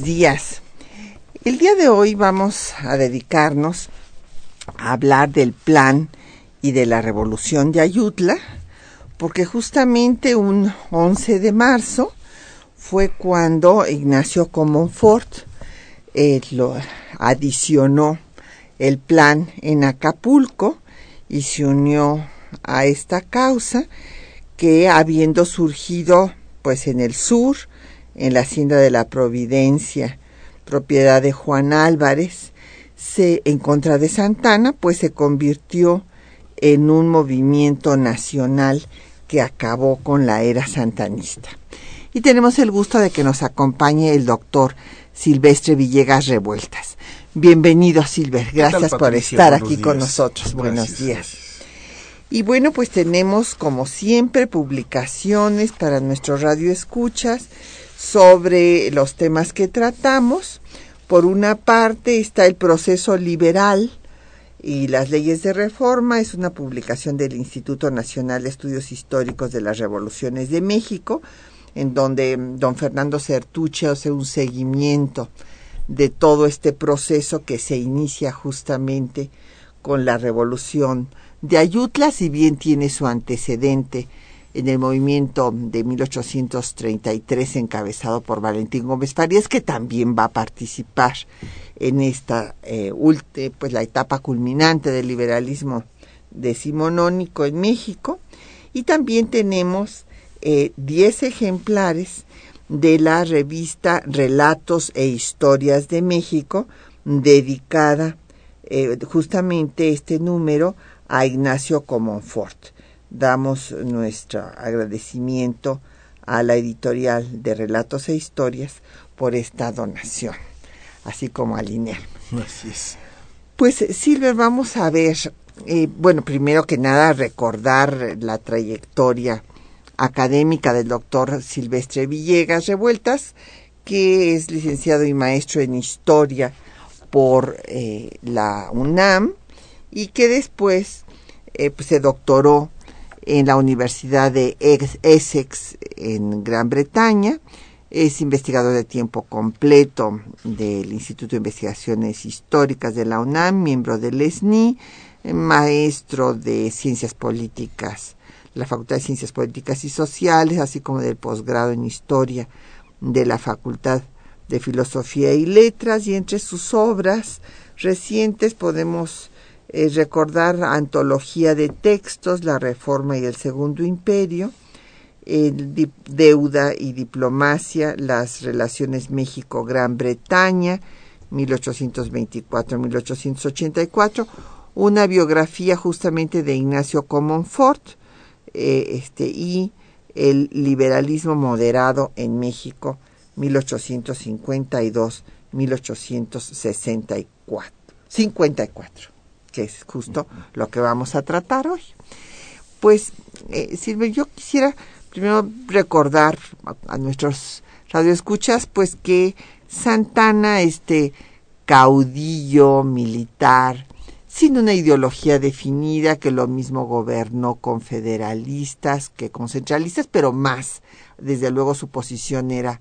Días. El día de hoy vamos a dedicarnos a hablar del plan y de la revolución de Ayutla, porque justamente un 11 de marzo fue cuando Ignacio Comonfort eh, lo adicionó el plan en Acapulco y se unió a esta causa que habiendo surgido pues en el sur, en la hacienda de la Providencia, propiedad de Juan Álvarez, se en contra de Santana, pues se convirtió en un movimiento nacional que acabó con la era santanista. Y tenemos el gusto de que nos acompañe el doctor Silvestre Villegas Revueltas. Bienvenido, Silver. Gracias por estar aquí con nosotros. Buenos días. Y bueno, pues tenemos como siempre publicaciones para nuestro radio escuchas sobre los temas que tratamos. Por una parte está el proceso liberal y las leyes de reforma. Es una publicación del Instituto Nacional de Estudios Históricos de las Revoluciones de México, en donde don Fernando Certuche hace un seguimiento de todo este proceso que se inicia justamente con la revolución de Ayutla, si bien tiene su antecedente en el movimiento de 1833 encabezado por Valentín Gómez Farías, que también va a participar en esta eh, pues la etapa culminante del liberalismo decimonónico en México. Y también tenemos 10 eh, ejemplares de la revista Relatos e Historias de México, dedicada eh, justamente este número a Ignacio Comonfort. Damos nuestro agradecimiento a la editorial de Relatos e Historias por esta donación, así como a Lineal. Así es. Pues Silver, vamos a ver, eh, bueno, primero que nada recordar la trayectoria académica del doctor Silvestre Villegas Revueltas, que es licenciado y maestro en historia por eh, la UNAM y que después eh, pues, se doctoró en la Universidad de Essex en Gran Bretaña. Es investigador de tiempo completo del Instituto de Investigaciones Históricas de la UNAM, miembro del SNI, maestro de Ciencias Políticas, la Facultad de Ciencias Políticas y Sociales, así como del posgrado en Historia de la Facultad de Filosofía y Letras, y entre sus obras recientes podemos eh, recordar antología de textos, La Reforma y el Segundo Imperio, Deuda y Diplomacia, las relaciones México-Gran Bretaña, 1824-1884, una biografía justamente de Ignacio Comonfort, eh, este, y el liberalismo moderado en México, 1852-1864. 54 que es justo lo que vamos a tratar hoy. Pues, eh, Silvia, yo quisiera primero recordar a, nuestros radioescuchas, pues que Santana, este caudillo militar, sin una ideología definida, que lo mismo gobernó con federalistas que con centralistas, pero más, desde luego su posición era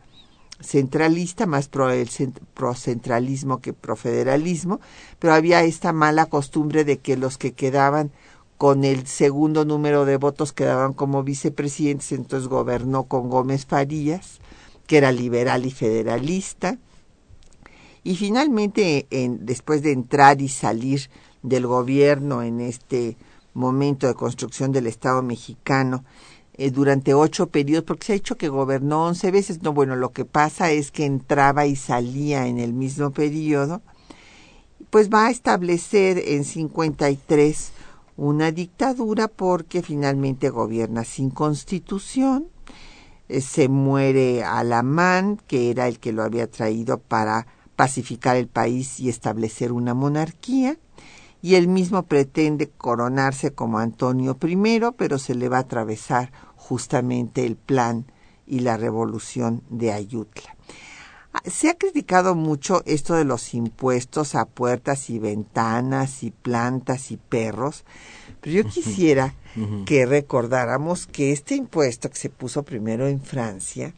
centralista, más pro, el, centralismo que pro federalismo, pero había esta mala costumbre de que los que quedaban con el segundo número de votos quedaban como vicepresidentes, entonces gobernó con Gómez Farías, que era liberal y federalista, y finalmente, en, después de entrar y salir del gobierno en este momento de construcción del Estado mexicano, eh, durante ocho periodos, porque se ha dicho que gobernó once veces. No, bueno, lo que pasa es que entraba y salía en el mismo periodo pues va a establecer en 53 una dictadura porque finalmente gobierna sin constitución. Eh, se muere Alamán, que era el que lo había traído para pacificar el país y establecer una monarquía, y él mismo pretende coronarse como Antonio I, pero se le va a atravesar justamente el plan y la revolución de Ayutla. Se ha criticado mucho esto de los impuestos a puertas y ventanas y plantas y perros, pero yo quisiera que recordáramos que este impuesto que se puso primero en Francia,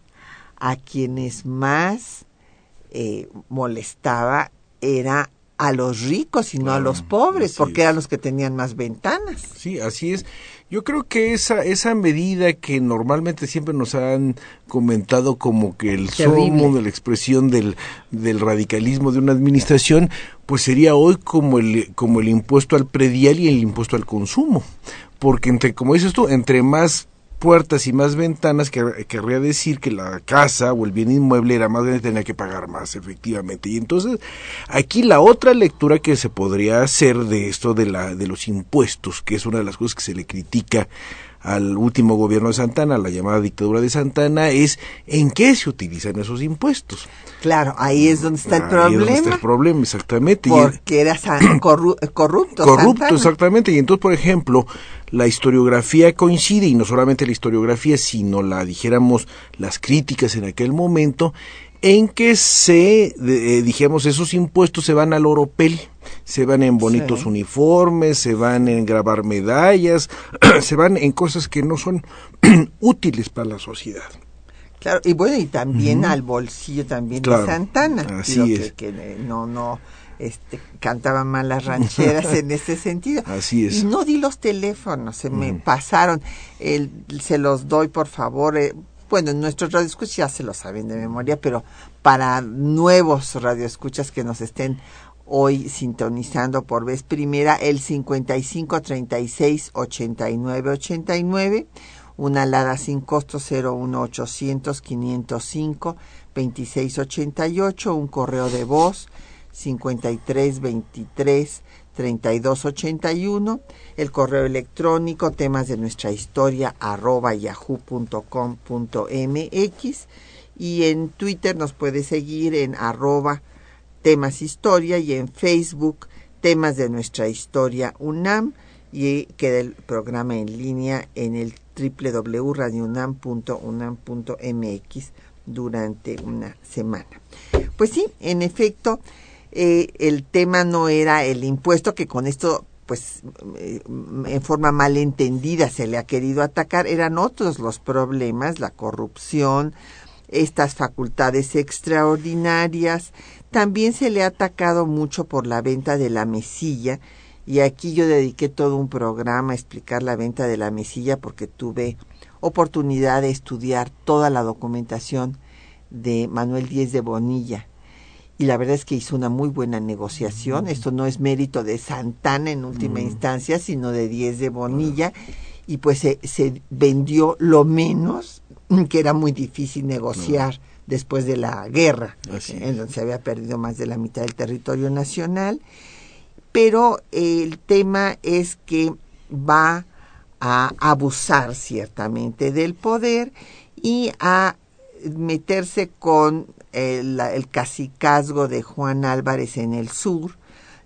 a quienes más eh, molestaba era a los ricos y no a los pobres, porque eran los que tenían más ventanas. Sí, así es. Yo creo que esa, esa medida que normalmente siempre nos han comentado como que el somo de la expresión del, del radicalismo de una administración, pues sería hoy como el, como el impuesto al predial y el impuesto al consumo. Porque entre, como dices tú, entre más puertas y más ventanas, que, querría decir que la casa o el bien inmueble era más grande, tenía que pagar más, efectivamente. Y entonces, aquí la otra lectura que se podría hacer de esto de, la, de los impuestos, que es una de las cosas que se le critica al último gobierno de Santana, la llamada dictadura de Santana, es en qué se utilizan esos impuestos. Claro, ahí es donde está el problema. Ahí es donde está el problema, exactamente. Porque era corrupto. Corrupto, exactamente. Y entonces, por ejemplo, la historiografía coincide, y no solamente la historiografía, sino la, dijéramos, las críticas en aquel momento, en que se, eh, dijéramos, esos impuestos se van al oropel se van en bonitos uniformes, se van en grabar medallas, se van en cosas que no son útiles para la sociedad. Claro, y bueno, y también al bolsillo también de Santana. Así es. Que, eh, no, no, este, cantaban mal las rancheras en ese sentido. Así es. Y no di los teléfonos, se me pasaron. El, se los doy, por favor. Eh, bueno, nuestros radioescuchas ya se lo saben de memoria, pero para nuevos radioescuchas que nos estén hoy sintonizando por vez primera el 55 36 89 89 una alada sin costo 01800 505 26 88 un correo de voz 53 23 32 81 el correo electrónico temas de nuestra historia arroba yahoo.com.mx y en Twitter nos puede seguir en arroba temas historia y en Facebook temas de nuestra historia UNAM y queda el programa en línea en el www.radiounam.unam.mx durante una semana. Pues sí, en efecto, eh, el tema no era el impuesto que con esto pues eh, en forma malentendida se le ha querido atacar, eran otros los problemas, la corrupción, estas facultades extraordinarias, también se le ha atacado mucho por la venta de la mesilla y aquí yo dediqué todo un programa a explicar la venta de la mesilla porque tuve oportunidad de estudiar toda la documentación de Manuel Díez de Bonilla. Y la verdad es que hizo una muy buena negociación. Esto no es mérito de Santana en última instancia, sino de Díez de Bonilla. Y pues se, se vendió lo menos, que era muy difícil negociar después de la guerra, en donde se había perdido más de la mitad del territorio nacional. Pero el tema es que va a abusar ciertamente del poder y a meterse con el, el cacicazgo de Juan Álvarez en el sur,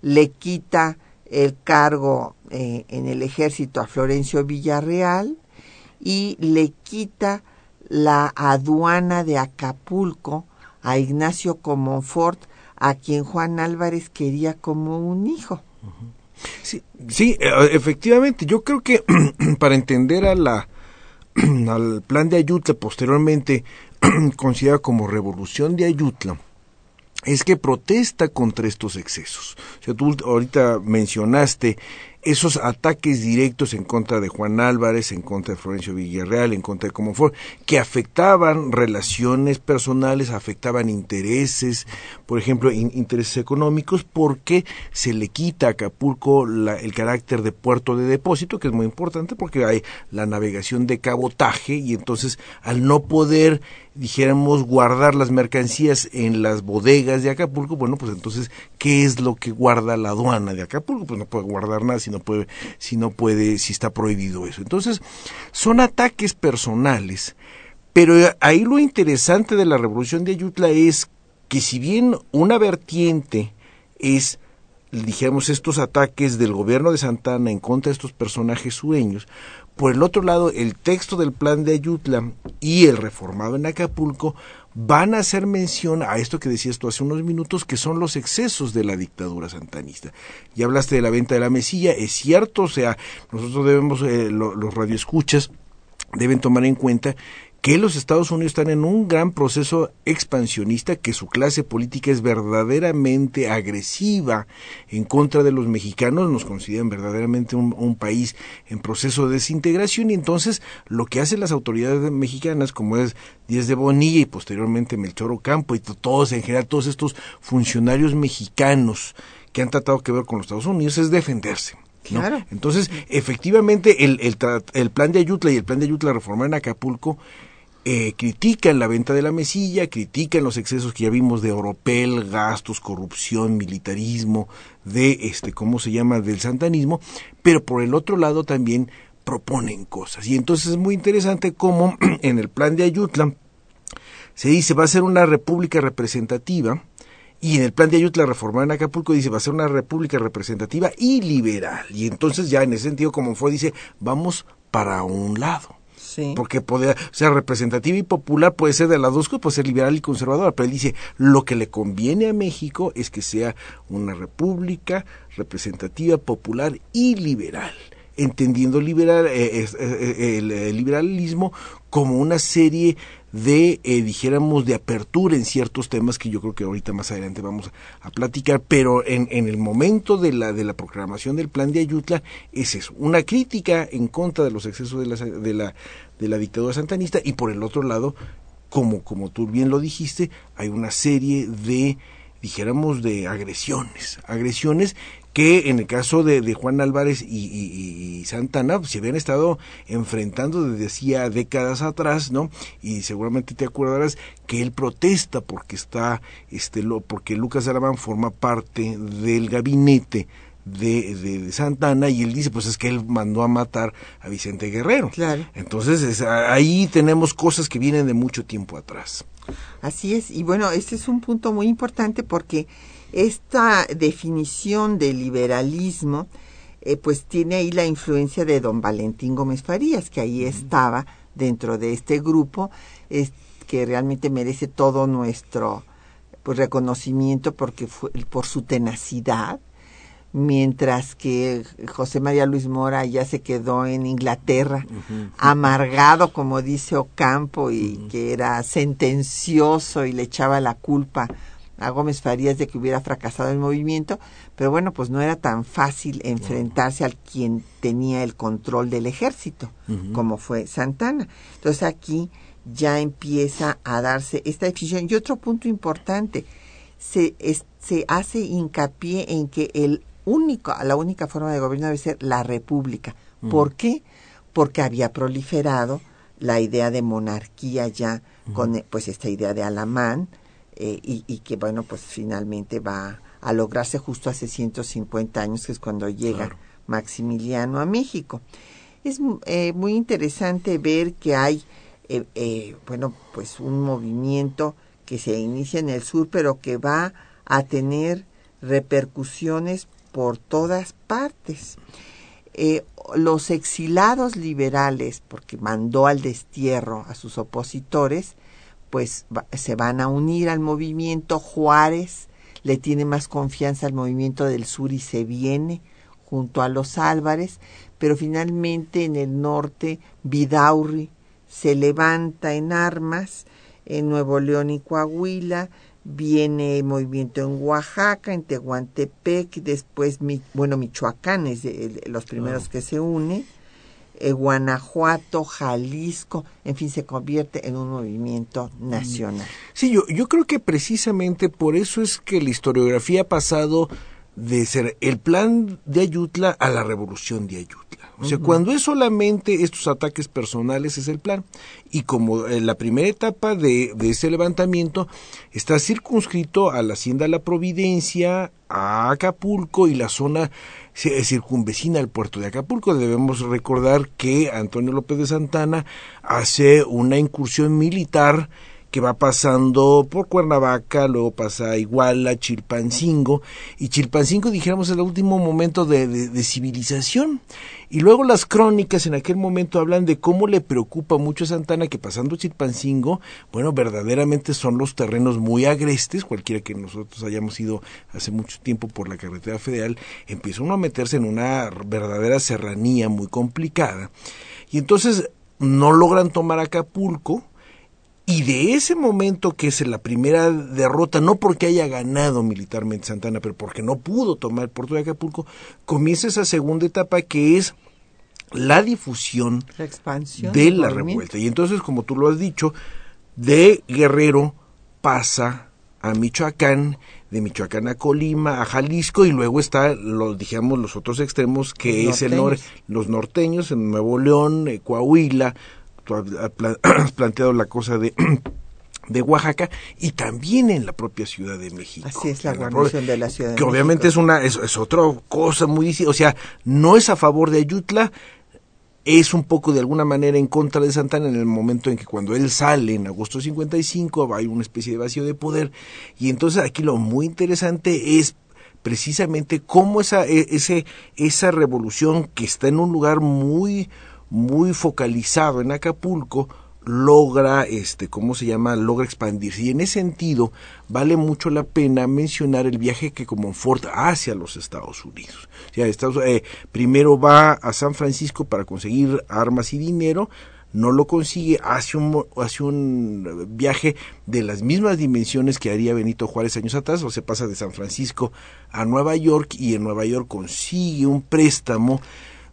le quita el cargo eh, en el ejército a Florencio Villarreal y le quita la aduana de Acapulco a Ignacio Comonfort, a quien Juan Álvarez quería como un hijo. Sí, sí, eh, efectivamente, yo creo que para entender a la al plan de Ayutla posteriormente considerado como revolución de Ayutla, es que protesta contra estos excesos. O sea, tú ahorita mencionaste esos ataques directos en contra de Juan Álvarez, en contra de Florencio Villarreal, en contra de Comonfort, que afectaban relaciones personales, afectaban intereses, por ejemplo, intereses económicos, porque se le quita a Acapulco el carácter de puerto de depósito, que es muy importante porque hay la navegación de cabotaje y entonces al no poder dijéramos guardar las mercancías en las bodegas de Acapulco, bueno, pues entonces, ¿qué es lo que guarda la aduana de Acapulco? Pues no puede guardar nada si no puede, si no puede, si está prohibido eso. Entonces, son ataques personales, pero ahí lo interesante de la revolución de Ayutla es que si bien una vertiente es dijéramos estos ataques del gobierno de Santana en contra de estos personajes sureños, por el otro lado, el texto del plan de Ayutla y el reformado en Acapulco van a hacer mención a esto que decías tú hace unos minutos, que son los excesos de la dictadura santanista. Ya hablaste de la venta de la mesilla, es cierto, o sea, nosotros debemos, eh, los radioescuchas deben tomar en cuenta que los Estados Unidos están en un gran proceso expansionista, que su clase política es verdaderamente agresiva en contra de los mexicanos, nos consideran verdaderamente un, país en proceso de desintegración y entonces lo que hacen las autoridades mexicanas, como es Díaz de Bonilla y posteriormente Melchor Ocampo y todos en general, todos estos funcionarios mexicanos que han tratado que ver con los Estados Unidos, es defenderse. Claro. Entonces, efectivamente, el, el, el, plan de Ayutla y el plan de Ayutla reformar en Acapulco eh, critican la venta de la mesilla, critican los excesos que ya vimos de oropel, gastos, corrupción, militarismo, de este, ¿cómo se llama?, del santanismo, pero por el otro lado también proponen cosas. Y entonces es muy interesante cómo en el plan de Ayutla se dice va a ser una república representativa, y en el plan de Ayutla reformar en Acapulco dice va a ser una república representativa y liberal. Y entonces ya en ese sentido, como fue, dice, vamos para un lado. Porque puede ser representativa y popular, puede ser de las dos cosas, puede ser liberal y conservadora, pero él dice, lo que le conviene a México es que sea una república representativa, popular y liberal entendiendo liberal, eh, eh, eh, el liberalismo como una serie de, dijéramos, de apertura en ciertos temas que yo creo que ahorita más adelante vamos a, platicar, pero en, en, el momento de la, de la proclamación del plan de Ayutla es eso, una crítica en contra de los excesos de la, de la, de la dictadura santanista y por el otro lado, como, como tú bien lo dijiste, hay una serie de dijéramos de agresiones, agresiones que en el caso de, Juan Álvarez y, Santana pues, se habían estado enfrentando desde hacía décadas atrás, ¿no? Y seguramente te acordarás que él protesta porque está, este, lo, porque Lucas Alamán forma parte del gabinete de, de, Santana y él dice pues es que él mandó a matar a Vicente Guerrero. Claro. Entonces ahí tenemos cosas que vienen de mucho tiempo atrás. Así es, y bueno, este es un punto muy importante porque esta definición de liberalismo, eh, pues tiene ahí la influencia de don Valentín Gómez Farías, que ahí estaba dentro de este grupo, que realmente merece todo nuestro pues, reconocimiento porque fue, por su tenacidad, mientras que José María Luis Mora ya se quedó en Inglaterra, amargado, como dice Ocampo, y que era sentencioso y le echaba la culpa a Gómez Farías de que hubiera fracasado el movimiento, pero bueno, pues no era tan fácil enfrentarse al quien tenía el control del ejército, como fue Santana. Entonces aquí ya empieza a darse esta decisión. Y otro punto importante, se, se hace hincapié en que el único, la única forma de gobierno debe ser la república. ¿Por qué? Porque había proliferado la idea de monarquía ya con pues esta idea de Alamán, eh, y, que bueno, pues finalmente va a lograrse justo hace 150 años, que es cuando llega Maximiliano a México. Es eh, muy interesante ver que hay, eh, bueno, pues un movimiento que se inicia en el sur, pero que va a tener repercusiones por todas partes. los exilados liberales, porque mandó al destierro a sus opositores, pues se van a unir al movimiento. Juárez le tiene más confianza al movimiento del sur y se viene junto a los Álvarez, pero finalmente en el norte Vidaurri se levanta en armas en Nuevo León y Coahuila, viene movimiento en Oaxaca, en Tehuantepec, después, bueno, Michoacán es de, los primeros que se une, eh, Guanajuato, Jalisco, en fin, se convierte en un movimiento nacional. Sí, yo, yo creo que precisamente por eso es que la historiografía ha pasado de ser el plan de Ayutla a la revolución de Ayutla. O sea, cuando es solamente estos ataques personales es el plan. Y como en la primera etapa de, de ese levantamiento está circunscrito a la Hacienda La Providencia, a Acapulco y la zona circunvecina al puerto de Acapulco. Debemos recordar que Antonio López de Santana hace una incursión militar que va pasando por Cuernavaca, luego pasa a Iguala, Chilpancingo, y Chilpancingo, dijéramos, el último momento de, civilización. Y luego las crónicas en aquel momento hablan de cómo le preocupa mucho a Santana que pasando Chilpancingo, bueno, verdaderamente son los terrenos muy agrestes, cualquiera que nosotros hayamos ido hace mucho tiempo por la carretera federal, empieza uno a meterse en una verdadera serranía muy complicada. Y entonces no logran tomar Acapulco, y de ese momento que es la primera derrota, no porque haya ganado militarmente Santana, pero porque no pudo tomar el puerto de Acapulco, comienza esa segunda etapa que es la difusión la expansión de la revuelta. Y entonces, como tú lo has dicho, de Guerrero pasa a Michoacán, de Michoacán a Colima, a Jalisco, y luego está, los, digamos, los otros extremos, que es el norte, los norteños, en Nuevo León, eh, Coahuila, has planteado la cosa de de Oaxaca y también en la propia Ciudad de México. Así es la guarnición de la Ciudad de que obviamente es una es, es, otra cosa muy o sea, no es a favor de Ayutla, es un poco de alguna manera en contra de Santana en el momento en que cuando él sale en agosto 55 hay una especie de vacío de poder y entonces aquí lo muy interesante es precisamente cómo esa e, ese esa revolución que está en un lugar muy muy focalizado en Acapulco, logra, este, ¿cómo se llama? Logra expandirse. Y en ese sentido, vale mucho la pena mencionar el viaje que Ford hacia los Estados Unidos. O Estados, eh, primero va a San Francisco para conseguir armas y dinero, no lo consigue, hace un, hace un viaje de las mismas dimensiones que haría Benito Juárez años atrás, o se pasa de San Francisco a Nueva York y en Nueva York consigue un préstamo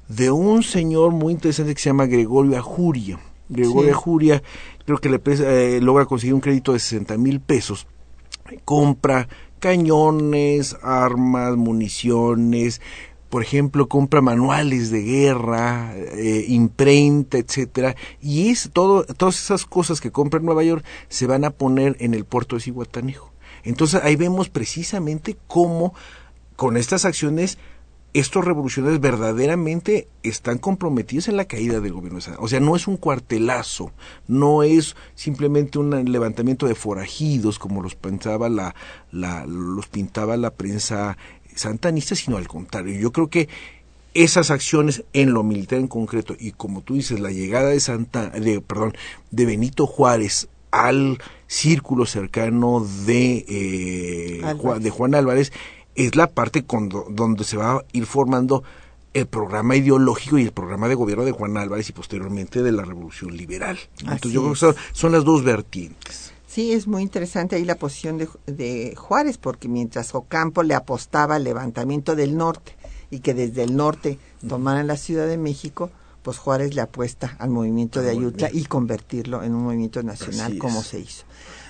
de un señor muy interesante que se llama Gregorio Ajuria. Gregorio Ajuria creo que le eh, logra conseguir un crédito de 60 mil pesos. Compra cañones, armas, municiones, por ejemplo, compra manuales de guerra, eh, imprenta, etcétera, y es todo, todas esas cosas que compra en Nueva York se van a poner en el puerto de Cihuatanejo. Entonces ahí vemos precisamente cómo con estas acciones estos revolucionarios verdaderamente están comprometidos en la caída del gobierno. O sea, no es un cuartelazo, no es simplemente un levantamiento de forajidos como los pensaba la, la los pintaba la prensa santanista, sino al contrario. Yo creo que esas acciones en lo militar en concreto y como tú dices la llegada de Santa de perdón de Benito Juárez al círculo cercano de eh, de Juan Álvarez es la parte donde se va a ir formando el programa ideológico y el programa de gobierno de Juan Álvarez y posteriormente de la Revolución Liberal. Entonces yo creo que son, las dos vertientes. Sí, es muy interesante ahí la posición de, de, Juárez, porque mientras Ocampo le apostaba al levantamiento del norte y que desde el norte tomaran la Ciudad de México, pues Juárez le apuesta al movimiento de Ayutla y convertirlo en un movimiento nacional como se hizo.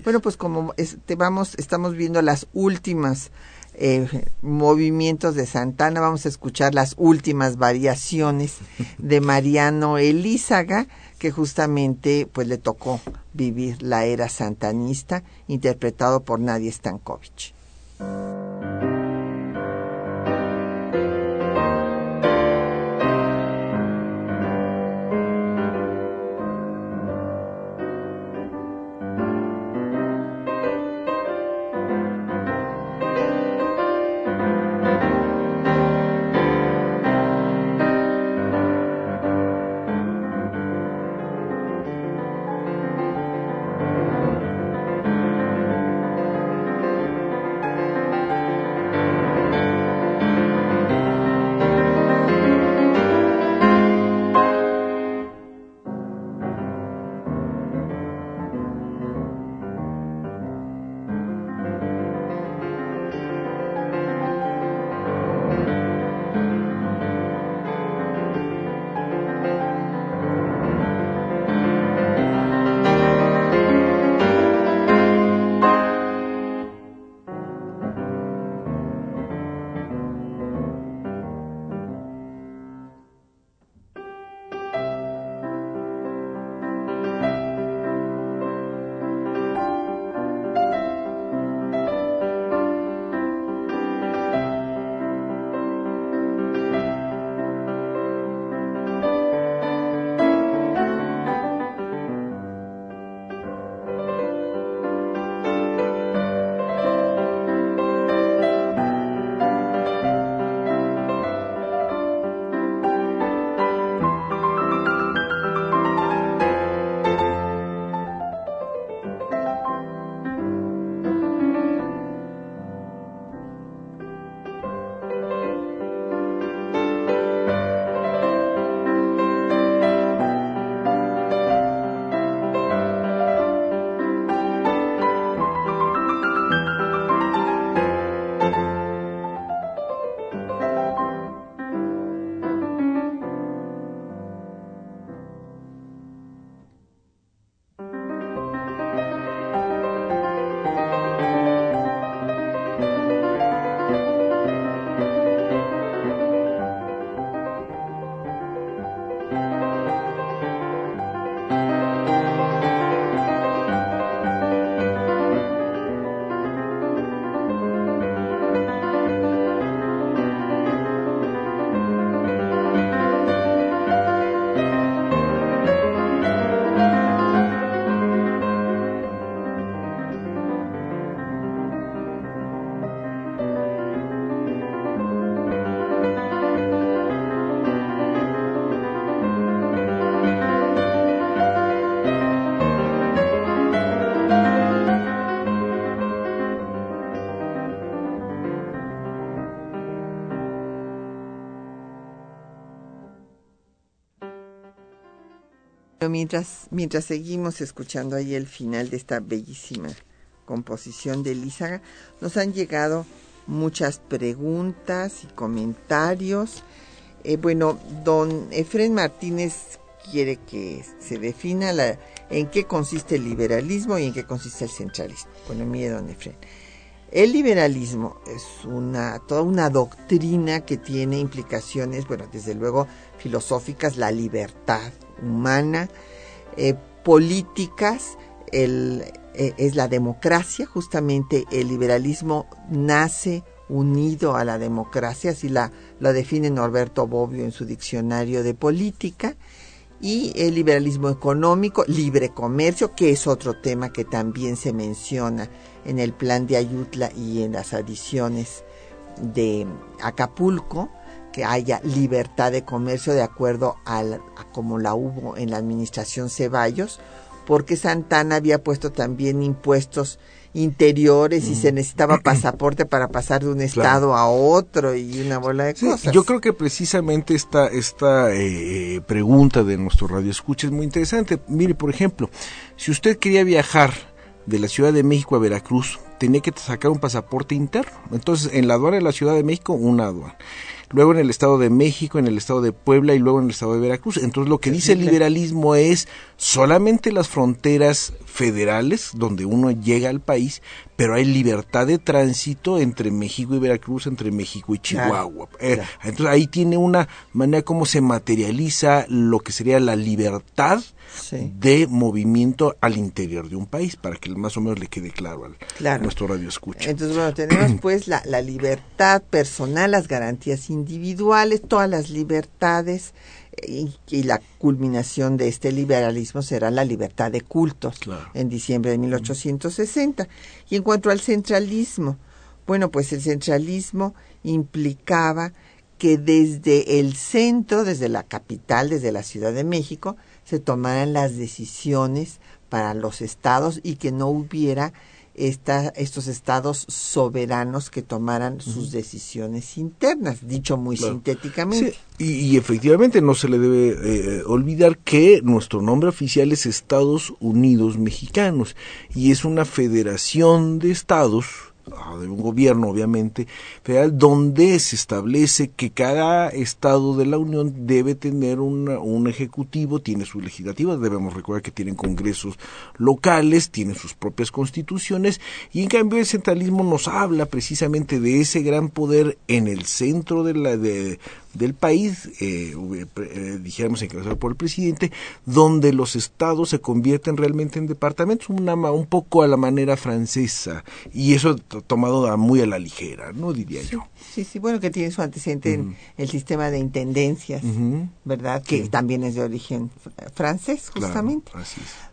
Bueno, pues como este, vamos, estamos viendo las últimas eh, movimientos de Santana. Vamos a escuchar las últimas variaciones de Mariano Elízaga, que justamente pues le tocó vivir la era santanista, interpretado por Nadia Stankovic. Mientras, mientras seguimos escuchando ahí el final de esta bellísima composición de Lízaga, nos han llegado muchas preguntas y comentarios. Eh, bueno, don Efren Martínez quiere que se defina la, en qué consiste el liberalismo y en qué consiste el centralismo. Bueno, mire, don Efren. El liberalismo es una, toda una doctrina que tiene implicaciones, bueno, desde luego filosóficas, la libertad humana, eh, políticas, eh, es la democracia, justamente el liberalismo nace unido a la democracia, así la, la define Norberto Bobbio en su diccionario de política, y el liberalismo económico, libre comercio, que es otro tema que también se menciona en el plan de Ayutla y en las adiciones de Acapulco, que haya libertad de comercio de acuerdo a como la hubo en la administración Ceballos, porque Santana había puesto también impuestos interiores y se mm. necesitaba pasaporte para pasar de un estado a otro y una bola de cosas. Yo creo que precisamente esta, esta eh, pregunta de nuestro radio escucha es muy interesante. Mire, por ejemplo, si usted quería viajar de la Ciudad de México a Veracruz, tenía que sacar un pasaporte interno. Entonces, en la aduana de la Ciudad de México, una aduana luego en el Estado de México, en el Estado de Puebla y luego en el Estado de Veracruz. Entonces lo que dice el liberalismo es solamente las fronteras federales donde uno llega al país, pero hay libertad de tránsito entre México y Veracruz, entre México y Chihuahua. Eh, entonces ahí tiene una manera como se materializa lo que sería la libertad de movimiento al interior de un país, para que más o menos le quede claro, al, nuestro radio escucha. Entonces, bueno, tenemos pues la, la libertad personal, las garantías individuales, todas las libertades y, la culminación de este liberalismo será la libertad de cultos en diciembre de 1860. Y en cuanto al centralismo, bueno, pues el centralismo implicaba que desde el centro, desde la capital, desde la Ciudad de México, se tomaran las decisiones para los estados y que no hubiera esta, estos estados soberanos que tomaran sus decisiones internas, dicho muy sintéticamente. y, efectivamente no se le debe eh, olvidar que nuestro nombre oficial es Estados Unidos Mexicanos y es una federación de estados de un gobierno obviamente federal donde se establece que cada estado de la Unión debe tener un ejecutivo, tiene su legislativa, debemos recordar que tienen congresos locales, tienen sus propias constituciones y en cambio el centralismo nos habla precisamente de ese gran poder en el centro de la de, del país, eh, eh, dijéramos encabezado por el presidente, donde los estados se convierten realmente en departamentos, una, un poco a la manera francesa, y eso tomado muy a la ligera, ¿no? Diría yo. Sí, sí, bueno, que tiene su antecedente en el sistema de intendencias, ¿verdad? Que también es de origen francés, justamente.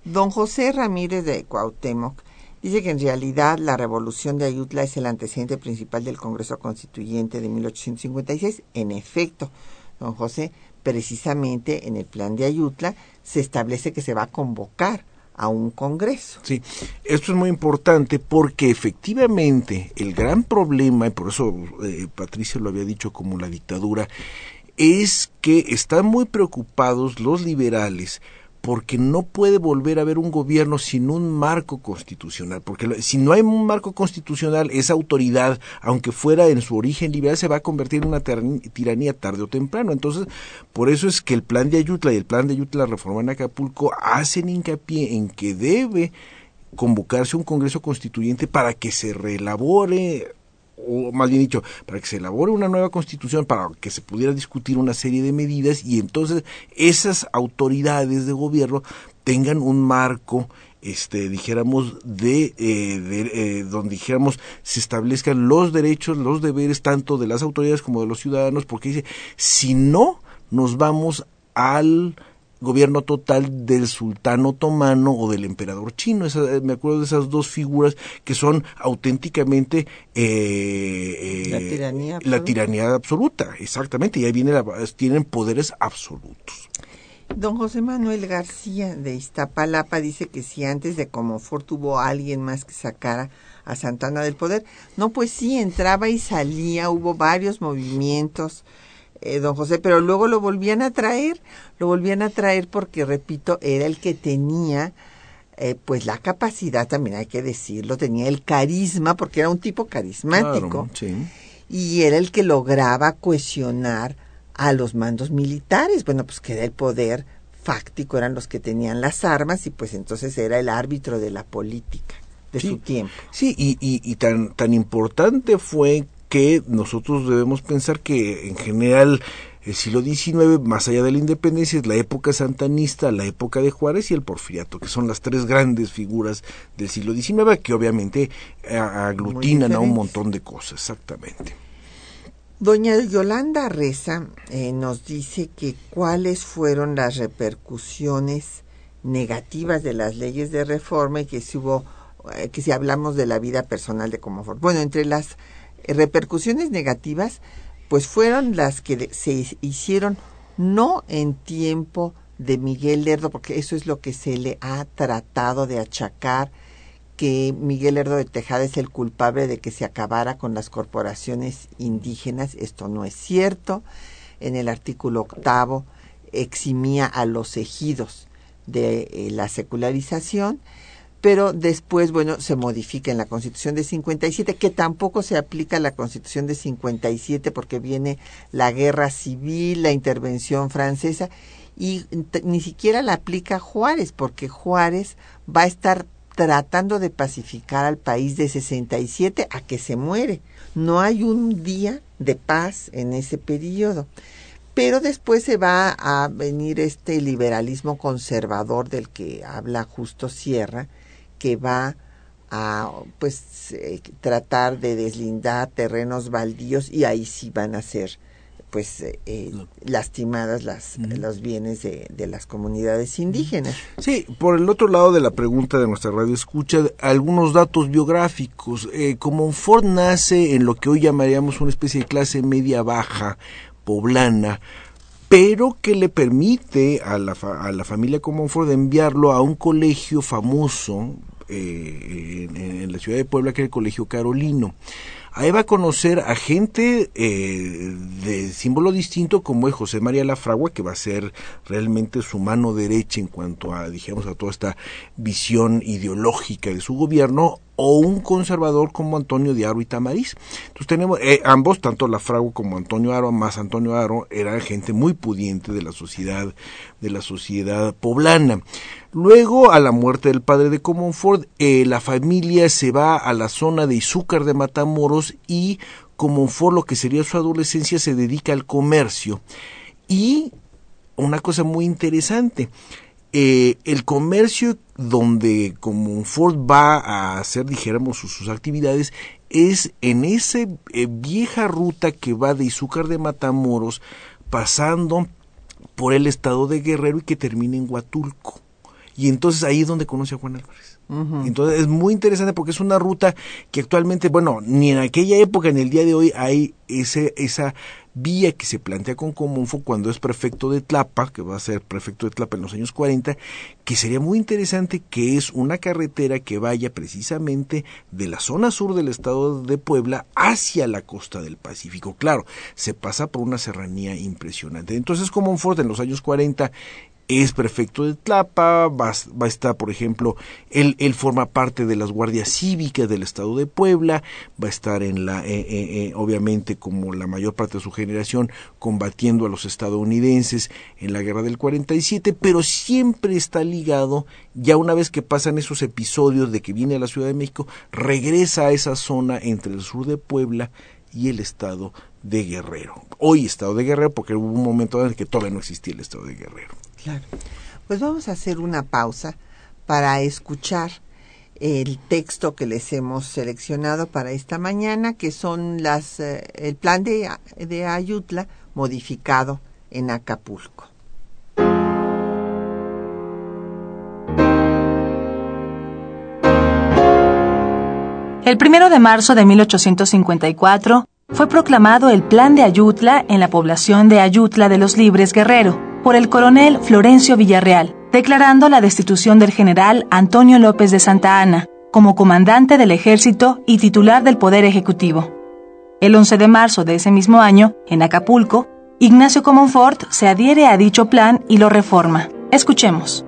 Don José Ramírez de Cuauhtémoc Dice que en realidad la revolución de Ayutla es el antecedente principal del Congreso Constituyente de 1856. En efecto, don José, precisamente en el plan de Ayutla se establece que se va a convocar a un Congreso. Sí, esto es muy importante porque efectivamente el gran problema, y por eso eh, Patricia lo había dicho como la dictadura, es que están muy preocupados los liberales porque no puede volver a haber un gobierno sin un marco constitucional, porque si no hay un marco constitucional, esa autoridad, aunque fuera en su origen liberal, se va a convertir en una tiranía tarde o temprano. Entonces, por eso es que el plan de Ayutla y el plan de Ayutla, la reforma en Acapulco, hacen hincapié en que debe convocarse un Congreso Constituyente para que se reelabore o más bien dicho, para que se elabore una nueva constitución, para que se pudiera discutir una serie de medidas y entonces esas autoridades de gobierno tengan un marco este dijéramos de, eh, de eh, donde dijéramos se establezcan los derechos los deberes tanto de las autoridades como de los ciudadanos porque dice si no nos vamos al gobierno total del sultán otomano o del emperador chino. Eh, me acuerdo de esas dos figuras que son auténticamente eh, la, tiranía la tiranía absoluta, exactamente, y ahí viene tienen poderes absolutos. Don José Manuel García de Iztapalapa dice que si antes de Comonfort tuvo alguien más que sacara a Santana del poder, no, pues sí, entraba y salía, hubo varios movimientos, eh, don José, pero luego lo volvían a traer, lo volvían a traer porque, repito, era el que tenía eh, pues la capacidad, también hay que decirlo, tenía el carisma, porque era un tipo carismático, y era el que lograba cohesionar a los mandos militares, bueno, pues que era el poder fáctico, eran los que tenían las armas y pues entonces era el árbitro de la política de su tiempo. Sí, y, y, tan, tan importante fue que nosotros debemos pensar que en general el siglo XIX, más allá de la independencia, es la época santanista, la época de Juárez y el porfiriato, que son las tres grandes figuras del siglo XIX que obviamente aglutinan a un montón de cosas, exactamente. Doña Yolanda Reza eh, nos dice que cuáles fueron las repercusiones negativas de las leyes de reforma y que si hubo, eh, que si hablamos de la vida personal de Comonfort. Bueno, entre las repercusiones negativas pues fueron las que se hicieron no en tiempo de Miguel Lerdo, porque eso es lo que se le ha tratado de achacar, que Miguel Lerdo de Tejada es el culpable de que se acabara con las corporaciones indígenas. Esto no es cierto. En el artículo octavo eximía a los ejidos de eh, la secularización pero después, bueno, se modifica en la Constitución de 57, que tampoco se aplica a la Constitución de 57 porque viene la guerra civil, la intervención francesa, y ni siquiera la aplica Juárez, porque Juárez va a estar tratando de pacificar al país de 67 a que se muere. No hay un día de paz en ese periodo. Pero después se va a venir este liberalismo conservador del que habla Justo Sierra, que va a pues eh, tratar de deslindar terrenos baldíos y ahí sí van a ser pues eh, eh, lastimadas las, los bienes de, de, las comunidades indígenas. Sí, por el otro lado de la pregunta de nuestra radio escucha, algunos datos biográficos. Eh, como Ford nace en lo que hoy llamaríamos una especie de clase media baja poblana, pero que le permite a la, a la familia Comonfort enviarlo a un colegio famoso eh, en, la ciudad de Puebla, que es el Colegio Carolino. Ahí va a conocer a gente eh, de símbolo distinto como es José María Lafragua, que va a ser realmente su mano derecha en cuanto a, dijéramos, a toda esta visión ideológica de su gobierno, o un conservador como Antonio de Aro y Tamariz. Entonces tenemos eh, ambos, tanto Lafragua como Antonio Aro, más Antonio Aro, era gente muy pudiente de la sociedad, de la sociedad poblana. Luego, a la muerte del padre de Comonfort, eh, la familia se va a la zona de Izúcar de Matamoros y Comonfort, lo que sería su adolescencia, se dedica al comercio. Y una cosa muy interesante, eh, el comercio donde Comonfort va a hacer, dijéramos, sus, actividades es en esa eh, vieja ruta que va de Izúcar de Matamoros, pasando por el estado de Guerrero y que termina en Huatulco. Y entonces ahí es donde conoce a Juan Álvarez. Entonces es muy interesante porque es una ruta que actualmente, bueno, ni en aquella época, ni en el día de hoy hay ese, esa vía que se plantea con Comunfo cuando es prefecto de Tlapa, que va a ser prefecto de Tlapa en los años 40, que sería muy interesante que es una carretera que vaya precisamente de la zona sur del estado de Puebla hacia la costa del Pacífico. Claro, se pasa por una serranía impresionante. Entonces Comonfort en los años 40 es prefecto de Tlapa, va, a estar, por ejemplo, él, él, forma parte de las guardias cívicas del Estado de Puebla, va a estar en la, eh, eh, eh, obviamente, como la mayor parte de su generación, combatiendo a los estadounidenses en la guerra del 47, pero siempre está ligado, ya una vez que pasan esos episodios de que viene a la Ciudad de México, regresa a esa zona entre el sur de Puebla y el Estado de Guerrero. Hoy Estado de Guerrero, porque hubo un momento en el que todavía no existía el Estado de Guerrero. Claro. Pues vamos a hacer una pausa para escuchar el texto que les hemos seleccionado para esta mañana, que son las eh, el plan de, de Ayutla modificado en Acapulco. El primero de marzo de 1854 fue proclamado el Plan de Ayutla en la población de Ayutla de los Libres Guerrero por el coronel Florencio Villarreal, declarando la destitución del general Antonio López de Santa Ana como comandante del ejército y titular del Poder Ejecutivo. El 11 de marzo de ese mismo año, en Acapulco, Ignacio Comonfort se adhiere a dicho plan y lo reforma. Escuchemos.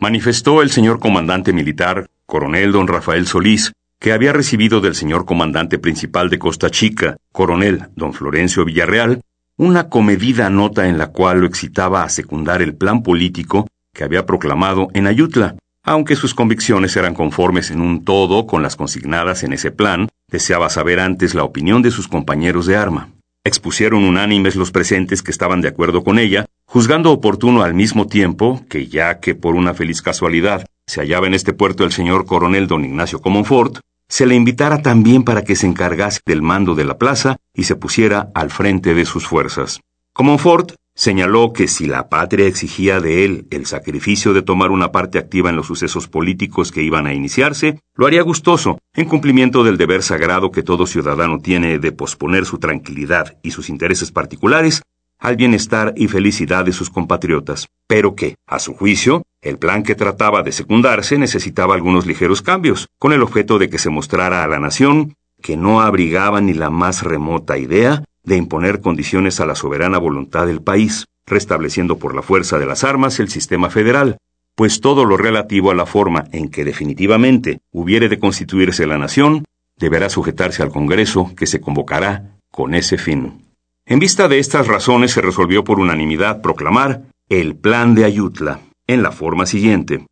Manifestó el señor comandante militar, coronel don Rafael Solís, que había recibido del señor comandante principal de Costa Chica, coronel don Florencio Villarreal, una comedida nota en la cual lo excitaba a secundar el plan político que había proclamado en Ayutla, aunque sus convicciones eran conformes en un todo con las consignadas en ese plan, deseaba saber antes la opinión de sus compañeros de arma. Expusieron unánimes los presentes que estaban de acuerdo con ella, juzgando oportuno al mismo tiempo que ya que por una feliz casualidad se hallaba en este puerto el señor coronel don Ignacio Comonfort, se le invitara también para que se encargase del mando de la plaza y se pusiera al frente de sus fuerzas. Comonfort señaló que si la patria exigía de él el sacrificio de tomar una parte activa en los sucesos políticos que iban a iniciarse, lo haría gustoso, en cumplimiento del deber sagrado que todo ciudadano tiene de posponer su tranquilidad y sus intereses particulares al bienestar y felicidad de sus compatriotas, pero que, a su juicio, el plan que trataba de secundarse necesitaba algunos ligeros cambios, con el objeto de que se mostrara a la nación que no abrigaba ni la más remota idea de imponer condiciones a la soberana voluntad del país, restableciendo por la fuerza de las armas el sistema federal, pues todo lo relativo a la forma en que definitivamente hubiere de constituirse la nación deberá sujetarse al Congreso que se convocará con ese fin. En vista de estas razones se resolvió por unanimidad proclamar el Plan de Ayutla en la forma siguiente.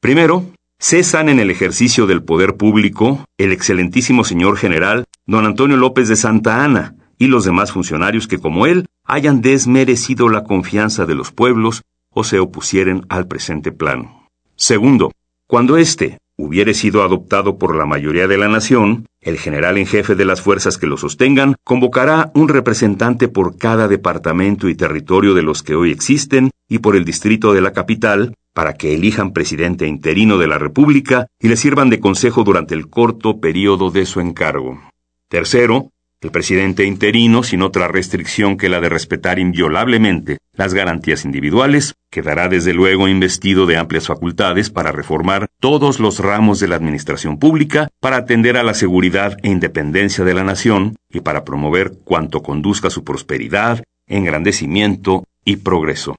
Primero, cesan en el ejercicio del poder público el excelentísimo señor general don Antonio López de Santa Ana y los demás funcionarios que como él hayan desmerecido la confianza de los pueblos o se opusieren al presente plan. Segundo, cuando éste hubiere sido adoptado por la mayoría de la nación, el general en jefe de las fuerzas que lo sostengan convocará un representante por cada departamento y territorio de los que hoy existen y por el distrito de la capital, para que elijan presidente interino de la República y le sirvan de consejo durante el corto periodo de su encargo. Tercero, el presidente interino, sin otra restricción que la de respetar inviolablemente las garantías individuales, quedará desde luego investido de amplias facultades para reformar todos los ramos de la administración pública, para atender a la seguridad e independencia de la nación y para promover cuanto conduzca a su prosperidad, engrandecimiento y progreso.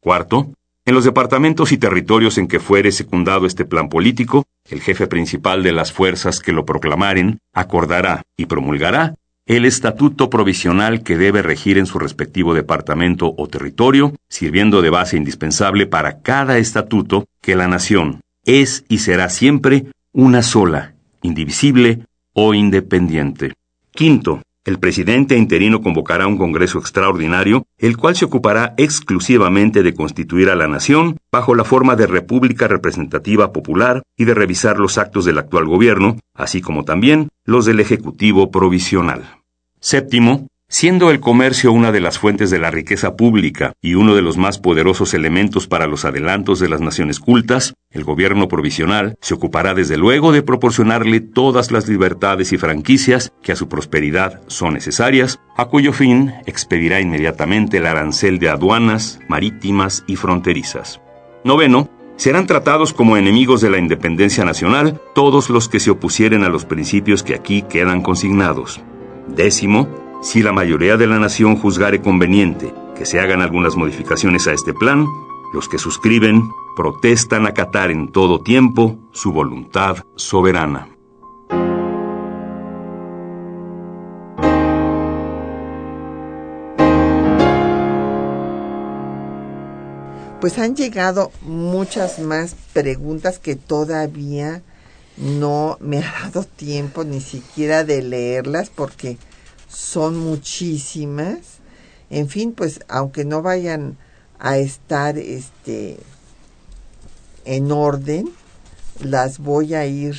Cuarto, en los departamentos y territorios en que fuere secundado este plan político, el jefe principal de las fuerzas que lo proclamaren acordará y promulgará el estatuto provisional que debe regir en su respectivo departamento o territorio, sirviendo de base indispensable para cada estatuto que la nación es y será siempre una sola, indivisible o independiente. Quinto, el presidente interino convocará un Congreso extraordinario, el cual se ocupará exclusivamente de constituir a la nación bajo la forma de República Representativa Popular y de revisar los actos del actual gobierno, así como también los del Ejecutivo Provisional. Séptimo, Siendo el comercio una de las fuentes de la riqueza pública y uno de los más poderosos elementos para los adelantos de las naciones cultas, el gobierno provisional se ocupará desde luego de proporcionarle todas las libertades y franquicias que a su prosperidad son necesarias, a cuyo fin expedirá inmediatamente el arancel de aduanas, marítimas y fronterizas. Noveno, serán tratados como enemigos de la independencia nacional todos los que se opusieren a los principios que aquí quedan consignados. Décimo, si la mayoría de la nación juzgare conveniente que se hagan algunas modificaciones a este plan, los que suscriben protestan acatar en todo tiempo su voluntad soberana. Pues han llegado muchas más preguntas que todavía no me ha dado tiempo ni siquiera de leerlas porque son muchísimas. En fin, pues aunque no vayan a estar este en orden, las voy a ir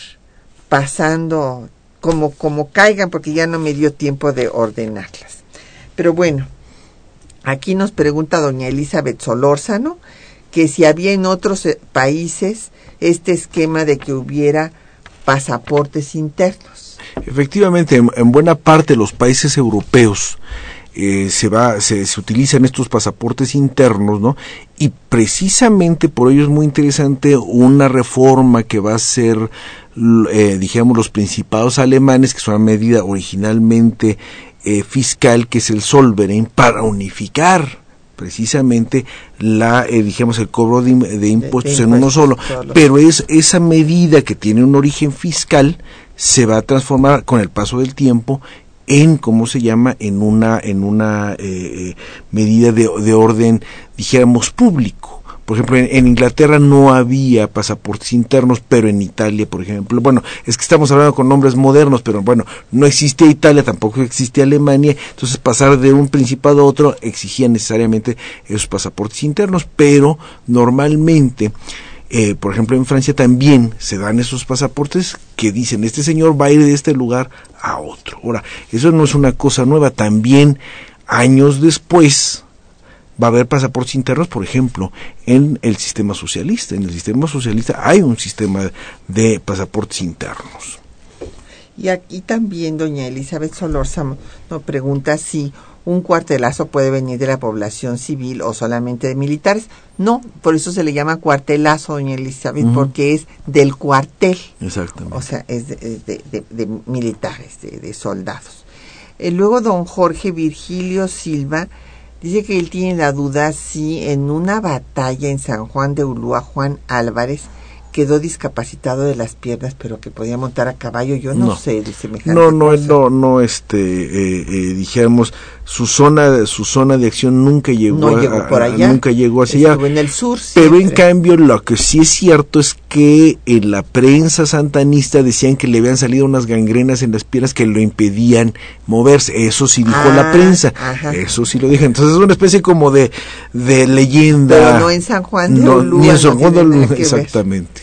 pasando como como caigan porque ya no me dio tiempo de ordenarlas. Pero bueno, aquí nos pregunta doña Elizabeth Solórzano que si había en otros eh, países este esquema de que hubiera pasaportes internos. Efectivamente, en, buena parte de los países europeos eh, se va se, se, utilizan estos pasaportes internos, ¿no? Y precisamente por ello es muy interesante una reforma que va a ser, eh, los principados alemanes, que son una medida originalmente eh, fiscal que es el Solveren para unificar precisamente la eh, dijimos el cobro de, impuestos en uno solo. pero es esa medida que tiene un origen fiscal se va a transformar con el paso del tiempo en cómo se llama en una en una eh, medida de, de orden dijéramos público por ejemplo, en, Inglaterra no había pasaportes internos, pero en Italia, por ejemplo, bueno, es que estamos hablando con nombres modernos, pero bueno, no existía Italia, tampoco existía Alemania, entonces pasar de un principado a otro exigía necesariamente esos pasaportes internos, pero normalmente eh, por ejemplo, en Francia también se dan esos pasaportes que dicen, este señor va a ir de este lugar a otro. Ahora, eso no es una cosa nueva, también años después, va a haber pasaportes internos, por ejemplo, en el sistema socialista. En el sistema socialista hay un sistema de pasaportes internos. Y aquí también doña Elizabeth Solórzano nos pregunta si un cuartelazo puede venir de la población civil o solamente de militares. No, por eso se le llama cuartelazo, doña Elizabeth, porque es del cuartel. Exactamente. O sea, es de, militares, de, soldados. Eh, luego don Jorge Virgilio Silva Dice que él tiene la duda si en una batalla en San Juan de Ulúa, Juan Álvarez quedó discapacitado de las piernas, pero que podía montar a caballo. Yo no, sé de semejante No, no, no, no, este, eh, eh, dijéramos, su zona, su zona de acción nunca llegó, por allá. nunca llegó hacia allá. en el sur. Pero en cambio, lo que sí es cierto es que en la prensa santanista decían que le habían salido unas gangrenas en las piernas que lo impedían moverse. Eso sí dijo la ah, prensa. Eso sí lo dije. Entonces es una especie como de, de leyenda. Pero no en San Juan de no, Ni en San Juan de Ulúa, exactamente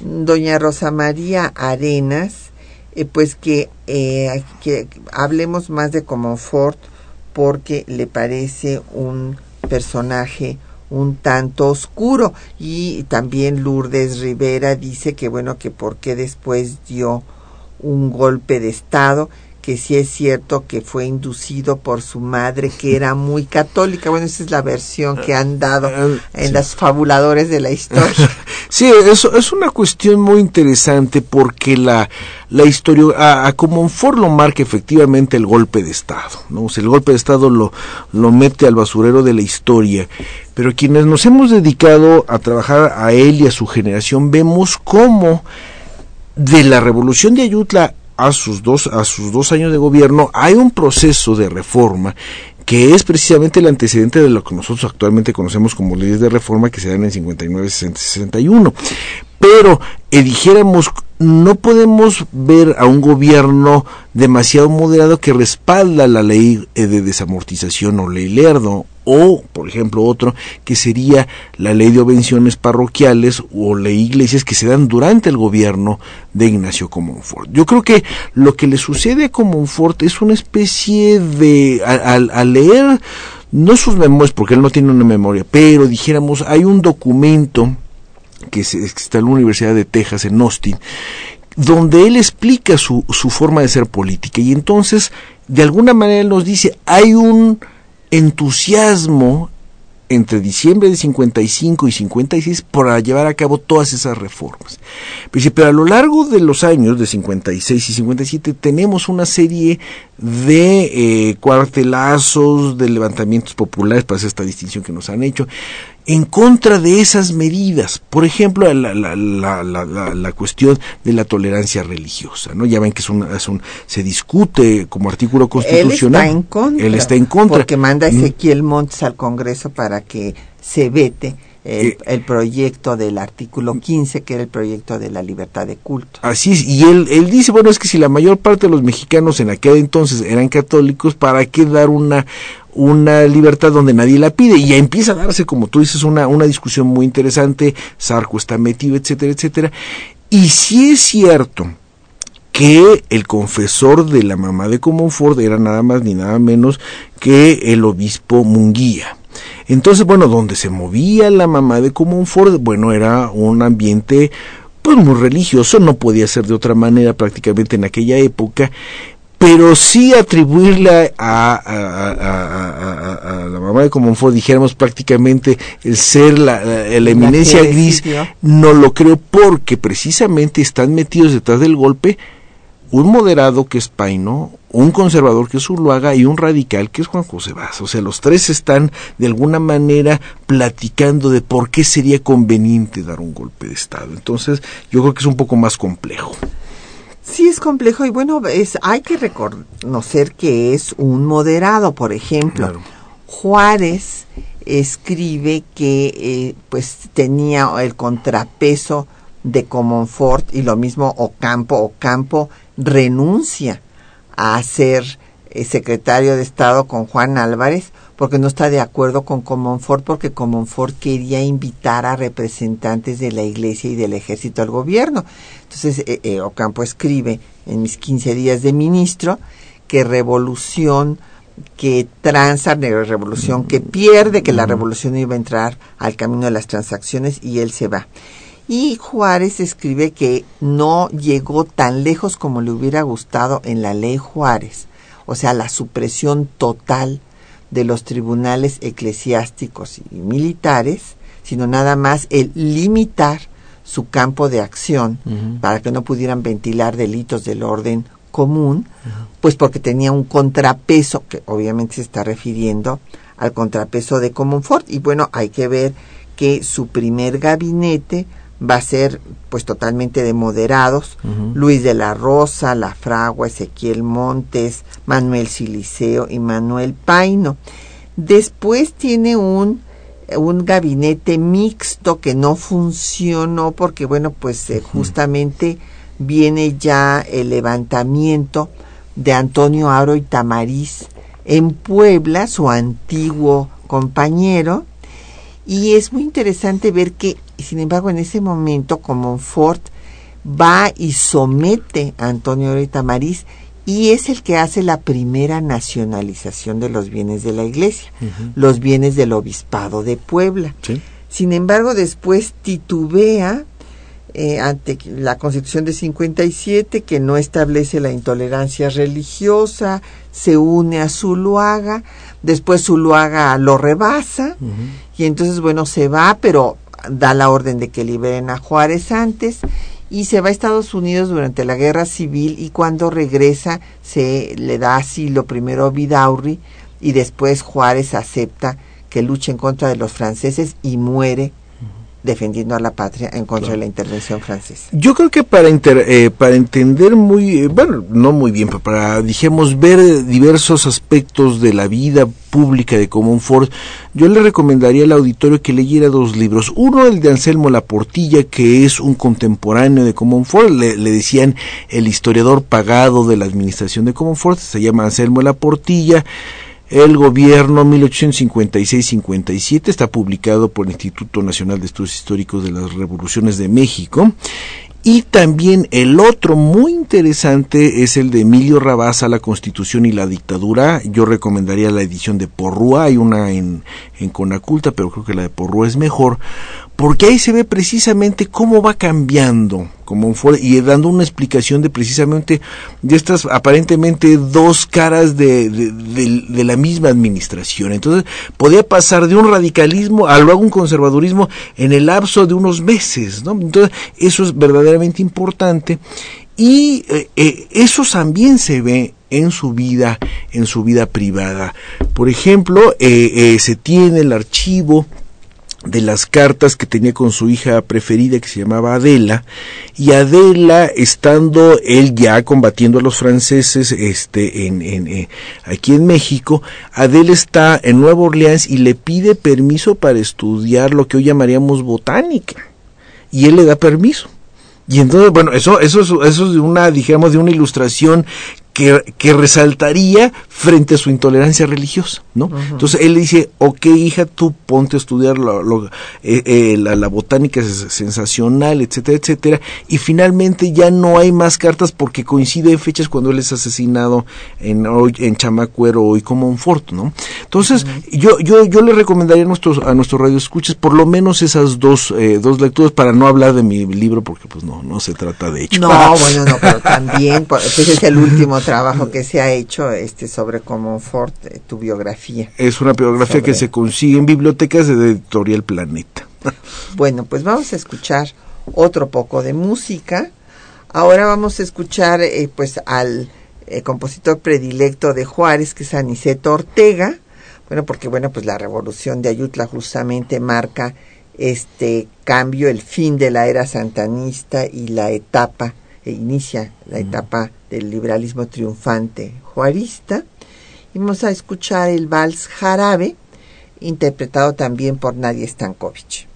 doña Rosa María Arenas, eh, pues que, eh, que hablemos más de Comonfort porque le parece un personaje un tanto oscuro. Y también Lourdes Rivera dice que bueno que porque después dio un golpe de estado que sí es cierto que fue inducido por su madre, que era muy católica. Bueno, esa es la versión que han dado ah, en los fabuladores de la historia. Sí, eso es una cuestión muy interesante porque la, la historia, a, a Comonfort lo marca efectivamente el golpe de Estado, ¿no? el golpe de Estado lo, lo mete al basurero de la historia. Pero quienes nos hemos dedicado a trabajar a él y a su generación, vemos cómo de la revolución de Ayutla a sus dos, a sus dos años de gobierno, hay un proceso de reforma que es precisamente el antecedente de lo que nosotros actualmente conocemos como leyes de reforma que se dan en 59, 60, 61. Pero, eh, dijéramos, no podemos ver a un gobierno demasiado moderado que respalda la ley eh, de desamortización o ley Lerdo o, por ejemplo, otro que sería la ley de obvenciones parroquiales o ley iglesias que se dan durante el gobierno de Ignacio Comonfort. Yo creo que lo que le sucede a Comonfort es una especie de, al leer, no sus memorias, porque él no tiene una memoria, pero dijéramos, hay un documento que, está en la Universidad de Texas, en Austin, donde él explica su, su forma de ser política y entonces, de alguna manera, él nos dice, hay un entusiasmo entre diciembre de 55 y 56 para llevar a cabo todas esas reformas. Pero a lo largo de los años de 56 y 57 tenemos una serie de eh, cuartelazos, de levantamientos populares, para hacer esta distinción que nos han hecho, en contra de esas medidas. Por ejemplo, la, la, la, la, cuestión de la tolerancia religiosa, ¿no? Ya ven que es un, es un, se discute como artículo constitucional. Él está en contra. Él está en contra. Porque manda mm. Ezequiel Montes al Congreso para que se vete el, eh, proyecto del artículo 15, que era el proyecto de la libertad de culto. Así es, y él, él dice, bueno, es que si la mayor parte de los mexicanos en aquel entonces eran católicos, ¿para qué dar una, una libertad donde nadie la pide? Y ya empieza a darse, como tú dices, una, una discusión muy interesante, Sarco está metido, etcétera, etcétera. Y si es cierto que el confesor de la mamá de Comonfort era nada más ni nada menos que el obispo Munguía. Entonces, bueno, donde se movía la mamá de Comonfort, bueno, era un ambiente pues muy religioso, no podía ser de otra manera prácticamente en aquella época, pero sí atribuirle a, a, la mamá de Comonfort, dijéramos prácticamente el ser la, la, eminencia gris, no lo creo porque precisamente están metidos detrás del golpe un moderado que es Paino, un conservador que es Zuluaga y un radical que es Juan José Vaz. O sea, los tres están de alguna manera platicando de por qué sería conveniente dar un golpe de Estado. Entonces, yo creo que es un poco más complejo. Sí, es complejo y bueno, es, hay que reconocer que es un moderado, por ejemplo. Juárez escribe que eh, pues tenía el contrapeso de Comonfort y lo mismo Ocampo. Ocampo renuncia a ser eh, secretario de Estado con Juan Álvarez porque no está de acuerdo con Comonfort porque Comonfort quería invitar a representantes de la iglesia y del ejército al gobierno. Entonces eh, Ocampo escribe en mis 15 días de ministro que revolución que transa, revolución que pierde, que la revolución iba a entrar al camino de las transacciones y él se va. Y Juárez escribe que no llegó tan lejos como le hubiera gustado en la ley Juárez, o sea, la supresión total de los tribunales eclesiásticos y militares, sino nada más el limitar su campo de acción para que no pudieran ventilar delitos del orden común, pues porque tenía un contrapeso, que obviamente se está refiriendo al contrapeso de Comonfort. Y bueno, hay que ver que su primer gabinete va a ser pues totalmente de moderados, Luis de la Rosa, La Fragua, Ezequiel Montes, Manuel Siliceo y Manuel Paino. Después tiene un un gabinete mixto que no funcionó porque bueno pues eh, justamente viene ya el levantamiento de Antonio Aro y Tamariz en Puebla, su antiguo compañero, y es muy interesante ver que, sin embargo, en ese momento, como Ford va y somete a Antonio Aro y Tamariz y es el que hace la primera nacionalización de los bienes de la iglesia, los bienes del obispado de Puebla. Sin embargo, después titubea eh, ante la Constitución de 57 que no establece la intolerancia religiosa, se une a Zuluaga, después Zuluaga lo rebasa y entonces bueno se va, pero da la orden de que liberen a Juárez antes y se va a Estados Unidos durante la guerra civil y cuando regresa se le da asilo primero a Vidaurri y después Juárez acepta que luche en contra de los franceses y muere defendiendo a la patria en contra de la intervención francesa. Yo creo que para eh, para entender muy eh, bueno, no muy bien, pero para dijimos ver diversos aspectos de la vida pública de Comonfort, yo le recomendaría al auditorio que leyera dos libros. Uno el de Anselmo Laportilla, que es un contemporáneo de Comonfort, le, le decían el historiador pagado de la administración de Comonfort, se llama Anselmo Laportilla el gobierno 1856-57 está publicado por el Instituto Nacional de Estudios Históricos de las Revoluciones de México y también el otro muy interesante es el de Emilio Rabasa, La Constitución y la Dictadura. Yo recomendaría la edición de Porrúa, hay una en, en Conaculta, pero creo que la de Porrúa es mejor, porque ahí se ve precisamente cómo va cambiando como y dando una explicación de precisamente de estas aparentemente dos caras de, de, la misma administración. Entonces, podía pasar de un radicalismo a luego un conservadurismo en el lapso de unos meses, ¿no? Entonces, eso es verdaderamente importante y eh, eh, eso también se ve en su vida, en su vida privada. Por ejemplo, eh, se tiene el archivo de las cartas que tenía con su hija preferida que se llamaba Adela. Y Adela estando él ya combatiendo a los franceses este en, en eh, aquí en México Adela está en Nueva Orleans y le pide permiso para estudiar lo que hoy llamaríamos botánica. Y él le da permiso. Y entonces, bueno, eso, eso, eso es una, digamos, de una ilustración que, resaltaría frente a su intolerancia religiosa, ¿no? Entonces él le dice, ok hija, tú ponte a estudiar lo, eh, eh, la, botánica es sensacional, etcétera, etcétera, y finalmente ya no hay más cartas porque coincide en fechas cuando él es asesinado en, en Chamacuero y Comonfort, ¿no? Entonces yo, yo, yo le recomendaría a nuestros, a nuestros radioescuchas por lo menos esas dos, eh, dos lecturas para no hablar de mi libro porque pues no, no se trata de hecho. No, bueno, no, pero también, pues es el último trabajo que se ha hecho este sobre Comonfort, eh, tu biografía. Es una biografía que se consigue en bibliotecas de Editorial Planeta. bueno, pues vamos a escuchar otro poco de música Ahora vamos a escuchar eh, pues al eh, compositor predilecto de Juárez, que es Aniceto Ortega. Bueno, porque bueno, pues la revolución de Ayutla justamente marca este cambio, el fin de la era santanista y la etapa, inicia la etapa del liberalismo triunfante juarista. Y vamos a escuchar el vals Jarabe, interpretado también por Nadia Stankovic.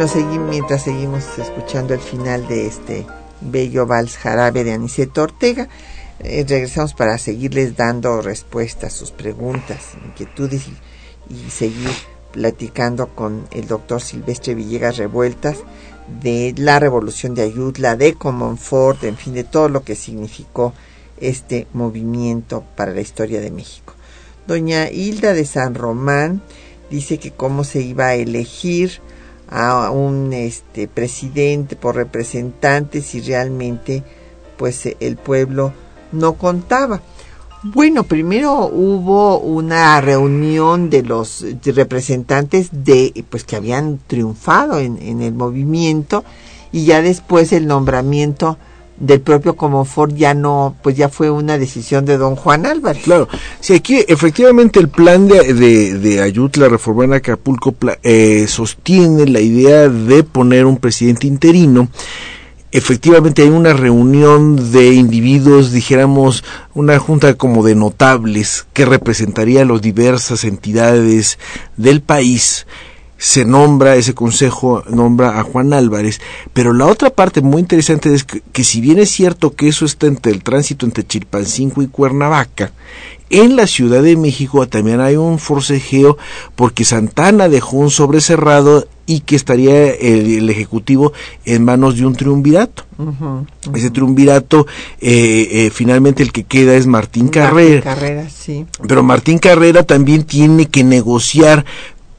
Bueno, mientras seguimos escuchando el final de este bello vals jarabe de Aniceto Ortega, eh, regresamos para seguirles dando respuestas a sus preguntas, inquietudes y, y seguir platicando con el doctor Silvestre Villegas Revueltas de la revolución de Ayutla, de Comonfort, en fin, de todo lo que significó este movimiento para la historia de México. Doña Hilda de San Román dice que cómo se iba a elegir a un este presidente por representantes y realmente pues el pueblo no contaba. Bueno, primero hubo una reunión de los representantes de pues que habían triunfado en, en el movimiento y ya después el nombramiento del propio Comonfort ya no, pues ya fue una decisión de don Juan Álvarez. Claro, si aquí efectivamente el plan de, de, de Ayutla, reforma en Acapulco, eh, sostiene la idea de poner un presidente interino. Efectivamente hay una reunión de individuos, dijéramos, una junta como de notables que representaría a las diversas entidades del país se nombra, ese consejo nombra a Juan Álvarez, pero la otra parte muy interesante es que, si bien es cierto que eso está entre el tránsito entre Chilpancingo y Cuernavaca, en la Ciudad de México también hay un forcejeo porque Santana dejó un sobrecerrado y que estaría el, Ejecutivo en manos de un triunvirato. Ese triunvirato, eh, eh, finalmente el que queda es Martín, Martín Carrera. Carrera sí. Pero Martín Carrera también tiene que negociar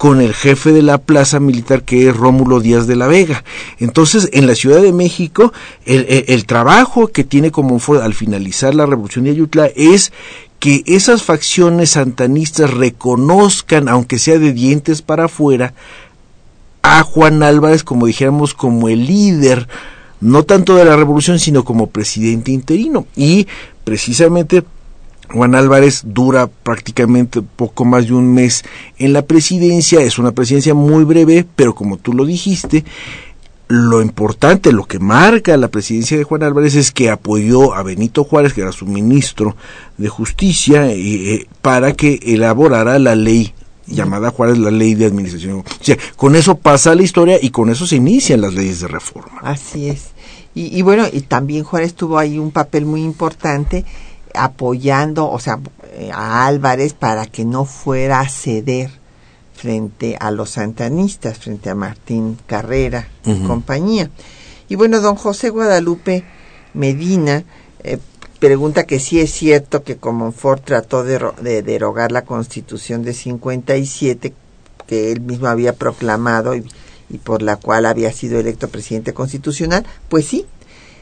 con el jefe de la plaza militar que es Rómulo Díaz de la Vega. Entonces, en la Ciudad de México, el, trabajo que tiene como fue al finalizar la revolución de Ayutla es que esas facciones santanistas reconozcan, aunque sea de dientes para afuera, a Juan Álvarez, como dijéramos, como el líder, no tanto de la revolución, sino como presidente interino. Y precisamente Juan Álvarez dura prácticamente poco más de un mes en la presidencia, es una presidencia muy breve, pero como tú lo dijiste, lo importante, lo que marca la presidencia de Juan Álvarez es que apoyó a Benito Juárez, que era su ministro de Justicia, eh, para que elaborara la ley llamada Juárez la ley de administración. O sea, con eso pasa la historia y con eso se inician las leyes de reforma. Así es. Y, y bueno, y también Juárez tuvo ahí un papel muy importante apoyando, o sea, a Álvarez para que no fuera a ceder frente a los santanistas, frente a Martín Carrera y compañía. Y bueno, don José Guadalupe Medina eh, pregunta que si es cierto que Comonfort trató de, de, derogar la constitución de 57 que él mismo había proclamado y, y, por la cual había sido electo presidente constitucional. Pues sí,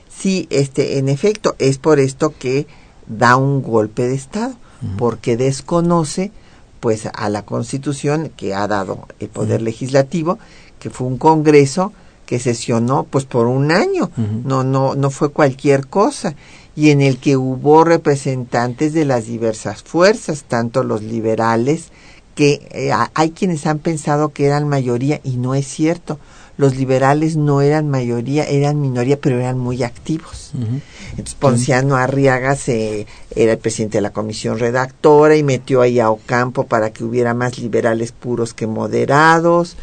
sí, este, en efecto, es por esto que da un golpe de Estado, porque desconoce pues a la constitución que ha dado el poder legislativo, que fue un congreso que sesionó pues por un año, no, no, no fue cualquier cosa, y en el que hubo representantes de las diversas fuerzas, tanto los liberales, que eh, hay quienes han pensado que eran mayoría y no es cierto. Los liberales no eran mayoría, eran minoría, pero eran muy activos. Entonces Ponciano Arriaga se, era el presidente de la comisión redactora y metió ahí a Ocampo para que hubiera más liberales puros que moderados.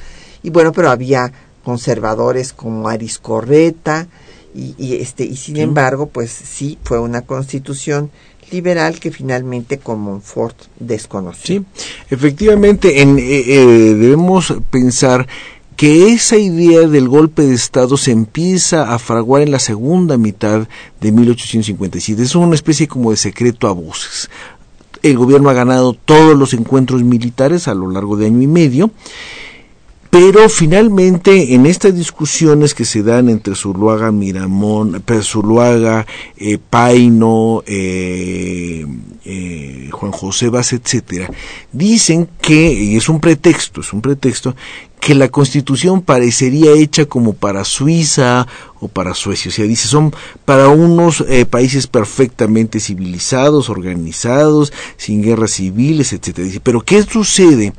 Y bueno, pero había conservadores como Aris Correta y, y este y sin embargo, pues sí fue una constitución liberal que finalmente Comonfort desconoció. Sí, efectivamente, en, eh, eh, debemos pensar que esa idea del golpe de Estado se empieza a fraguar en la segunda mitad de 1857. Es una especie como de secreto a voces. El gobierno ha ganado todos los encuentros militares a lo largo de año y medio pero finalmente en estas discusiones que se dan entre Zuluaga, Miramón, Zuluaga, eh, Paino, eh, eh, Juan José Vaz, etcétera, dicen que, y es un pretexto, es un pretexto, que la constitución parecería hecha como para Suiza o para Suecia. O sea, dice, son para unos eh, países perfectamente civilizados, organizados, sin guerras civiles, etcétera. Dice, pero ¿qué sucede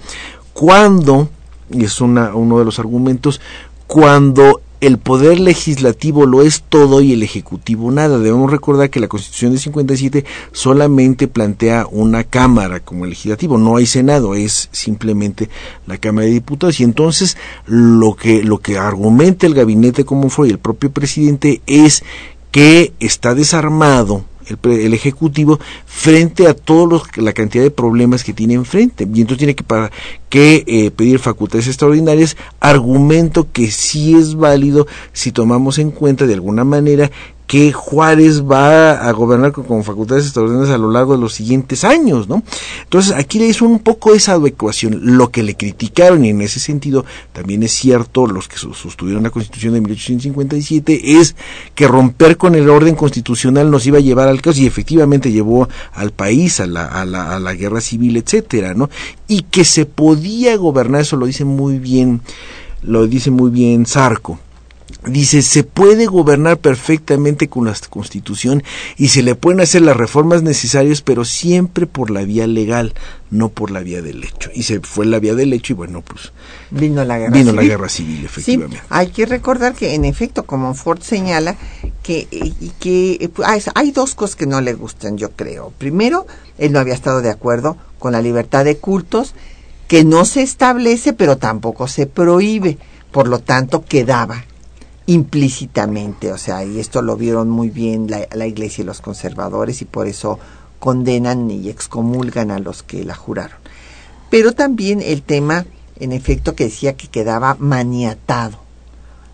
cuando y es una, uno de los argumentos, cuando el poder legislativo lo es todo y el ejecutivo nada. Debemos recordar que la Constitución de 57 solamente plantea una Cámara como legislativo, no hay Senado, es simplemente la Cámara de Diputados y entonces lo que lo que argumenta el gabinete como fue el propio presidente es que está desarmado el, Ejecutivo frente a todos la cantidad de problemas que tiene enfrente. Y entonces tiene que, para, que eh, pedir facultades extraordinarias, argumento que sí es válido si tomamos en cuenta de alguna manera que Juárez va a gobernar con, facultades extraordinarias a lo largo de los siguientes años, ¿no? Entonces aquí le hizo un poco esa adecuación, lo que le criticaron y en ese sentido también es cierto los que sostuvieron la Constitución de 1857 es que romper con el orden constitucional nos iba a llevar al caos y efectivamente llevó al país a la, a la, a la guerra civil, etcétera, ¿no? Y que se podía gobernar, eso lo dice muy bien, lo dice muy bien Sarco dice, se puede gobernar perfectamente con la Constitución y se le pueden hacer las reformas necesarias, pero siempre por la vía legal, no por la vía del hecho. Y se fue la vía del hecho y bueno, pues vino la guerra vino civil. la guerra civil, efectivamente. Sí, hay que recordar que en efecto, como Ford señala, que, y que pues, hay dos cosas que no le gustan, yo creo. Primero, él no había estado de acuerdo con la libertad de cultos, que no se establece, pero tampoco se prohíbe. Por lo tanto, quedaba implícitamente, o sea, y esto lo vieron muy bien la, la, iglesia y los conservadores y por eso condenan y excomulgan a los que la juraron. Pero también el tema, en efecto, que decía que quedaba maniatado,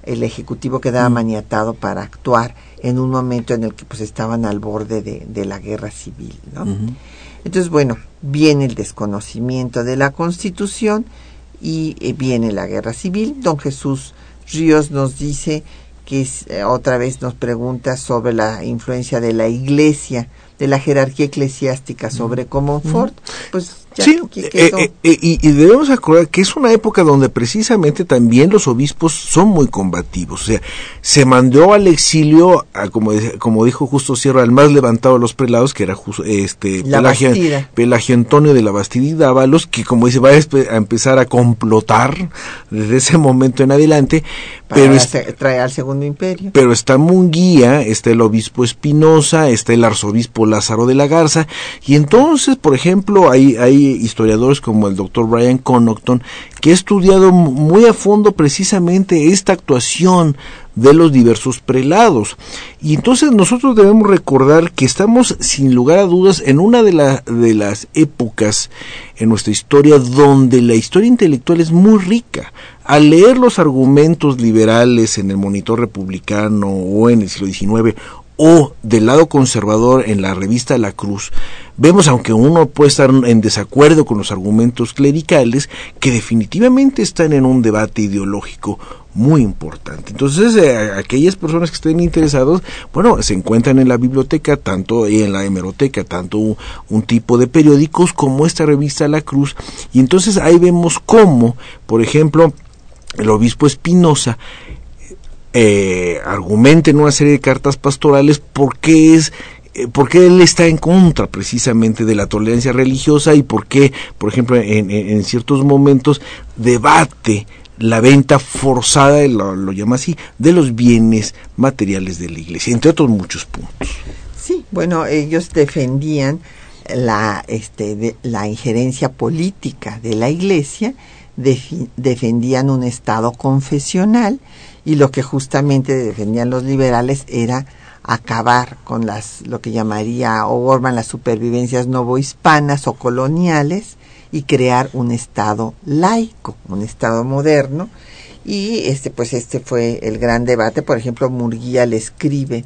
el ejecutivo quedaba mm. maniatado para actuar en un momento en el que pues estaban al borde de, de la guerra civil, ¿no? Uh -huh. Entonces, bueno, viene el desconocimiento de la Constitución y eh, viene la guerra civil. Don Jesús Ríos nos dice que es, eh, otra vez nos pregunta sobre la influencia de la iglesia, de la jerarquía eclesiástica sobre Comonfort. Pues ya sí, eh, eh, y, y, debemos acordar que es una época donde precisamente también los obispos son muy combativos. O sea, se mandó al exilio, a, como, como dijo Justo Sierra, al más levantado de los prelados, que era este Pelagio, Pelagio, Antonio de la Bastida y Dávalos, que como dice, va a, empezar a complotar desde ese momento en adelante. Para pero es, traer al Segundo Imperio. Pero está Munguía, está el obispo Espinosa, está el arzobispo Lázaro de la Garza, y entonces, por ejemplo, hay, hay hay historiadores como el doctor Brian Connaughton que ha estudiado muy a fondo precisamente esta actuación de los diversos prelados. Y entonces nosotros debemos recordar que estamos sin lugar a dudas en una de, de las épocas en nuestra historia donde la historia intelectual es muy rica. Al leer los argumentos liberales en el monitor republicano o en el siglo XIX o del lado conservador en la revista La Cruz, vemos, aunque uno puede estar en desacuerdo con los argumentos clericales, que definitivamente están en un debate ideológico muy importante. Entonces, eh, aquellas personas que estén interesados, bueno, se encuentran en la biblioteca, tanto en la hemeroteca, tanto un, tipo de periódicos como esta revista La Cruz, y entonces ahí vemos cómo, por ejemplo, el obispo Espinosa eh, argumenta en una serie de cartas pastorales por qué es eh, por qué él está en contra precisamente de la tolerancia religiosa y por qué, por ejemplo, en, ciertos momentos debate la venta forzada, lo, lo, llama así, de los bienes materiales de la iglesia, entre otros muchos puntos. Sí, bueno, ellos defendían la, este, la injerencia política de la iglesia, defendían un Estado confesional y lo que justamente defendían los liberales era acabar con las lo que llamaría O'Gorman las supervivencias novohispanas o coloniales y crear un estado laico, un estado moderno. Y este pues este fue el gran debate, por ejemplo, Murguía le escribe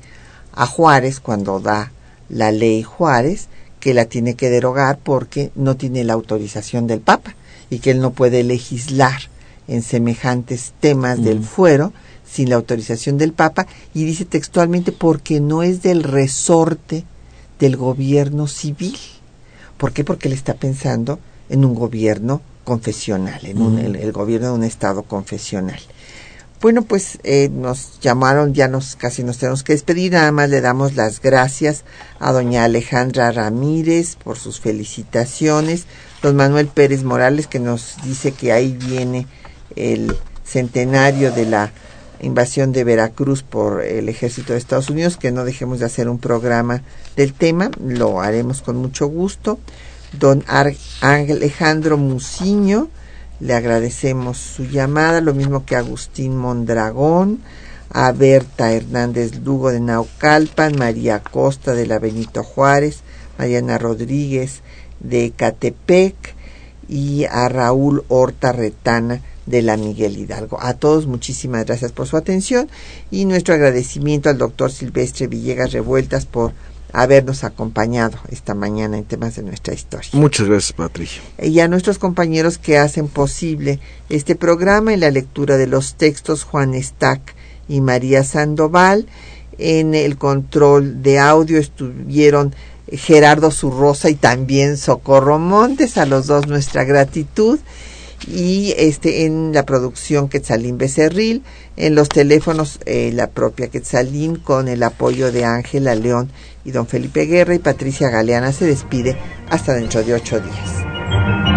a Juárez cuando da la ley Juárez que la tiene que derogar porque no tiene la autorización del Papa y que él no puede legislar en semejantes temas del fuero sin la autorización del Papa y dice textualmente porque no es del resorte del gobierno civil. ¿Por qué? Porque él está pensando en un gobierno confesional, en un, el, gobierno de un Estado confesional. Bueno, pues eh, nos llamaron, ya nos casi nos tenemos que despedir, nada más le damos las gracias a doña Alejandra Ramírez por sus felicitaciones, don Manuel Pérez Morales que nos dice que ahí viene el centenario de la invasión de Veracruz por el ejército de Estados Unidos, que no dejemos de hacer un programa del tema, lo haremos con mucho gusto. Don Alejandro Muciño, le agradecemos su llamada, lo mismo que Agustín Mondragón, a Berta Hernández Lugo de Naucalpan, María Costa de la Benito Juárez, Mariana Rodríguez de Catepec y a Raúl Horta Retana de la Miguel Hidalgo. A todos muchísimas gracias por su atención y nuestro agradecimiento al doctor Silvestre Villegas Revueltas por habernos acompañado esta mañana en temas de nuestra historia. Muchas gracias, Patricia. Y a nuestros compañeros que hacen posible este programa en la lectura de los textos Juan Stack y María Sandoval. En el control de audio estuvieron Gerardo Zurrosa y también Socorro Montes. A los dos nuestra gratitud y este en la producción Quetzalín Becerril, en los teléfonos eh, la propia Quetzalín con el apoyo de Ángela León y don Felipe Guerra y Patricia Galeana se despide hasta dentro de ocho días.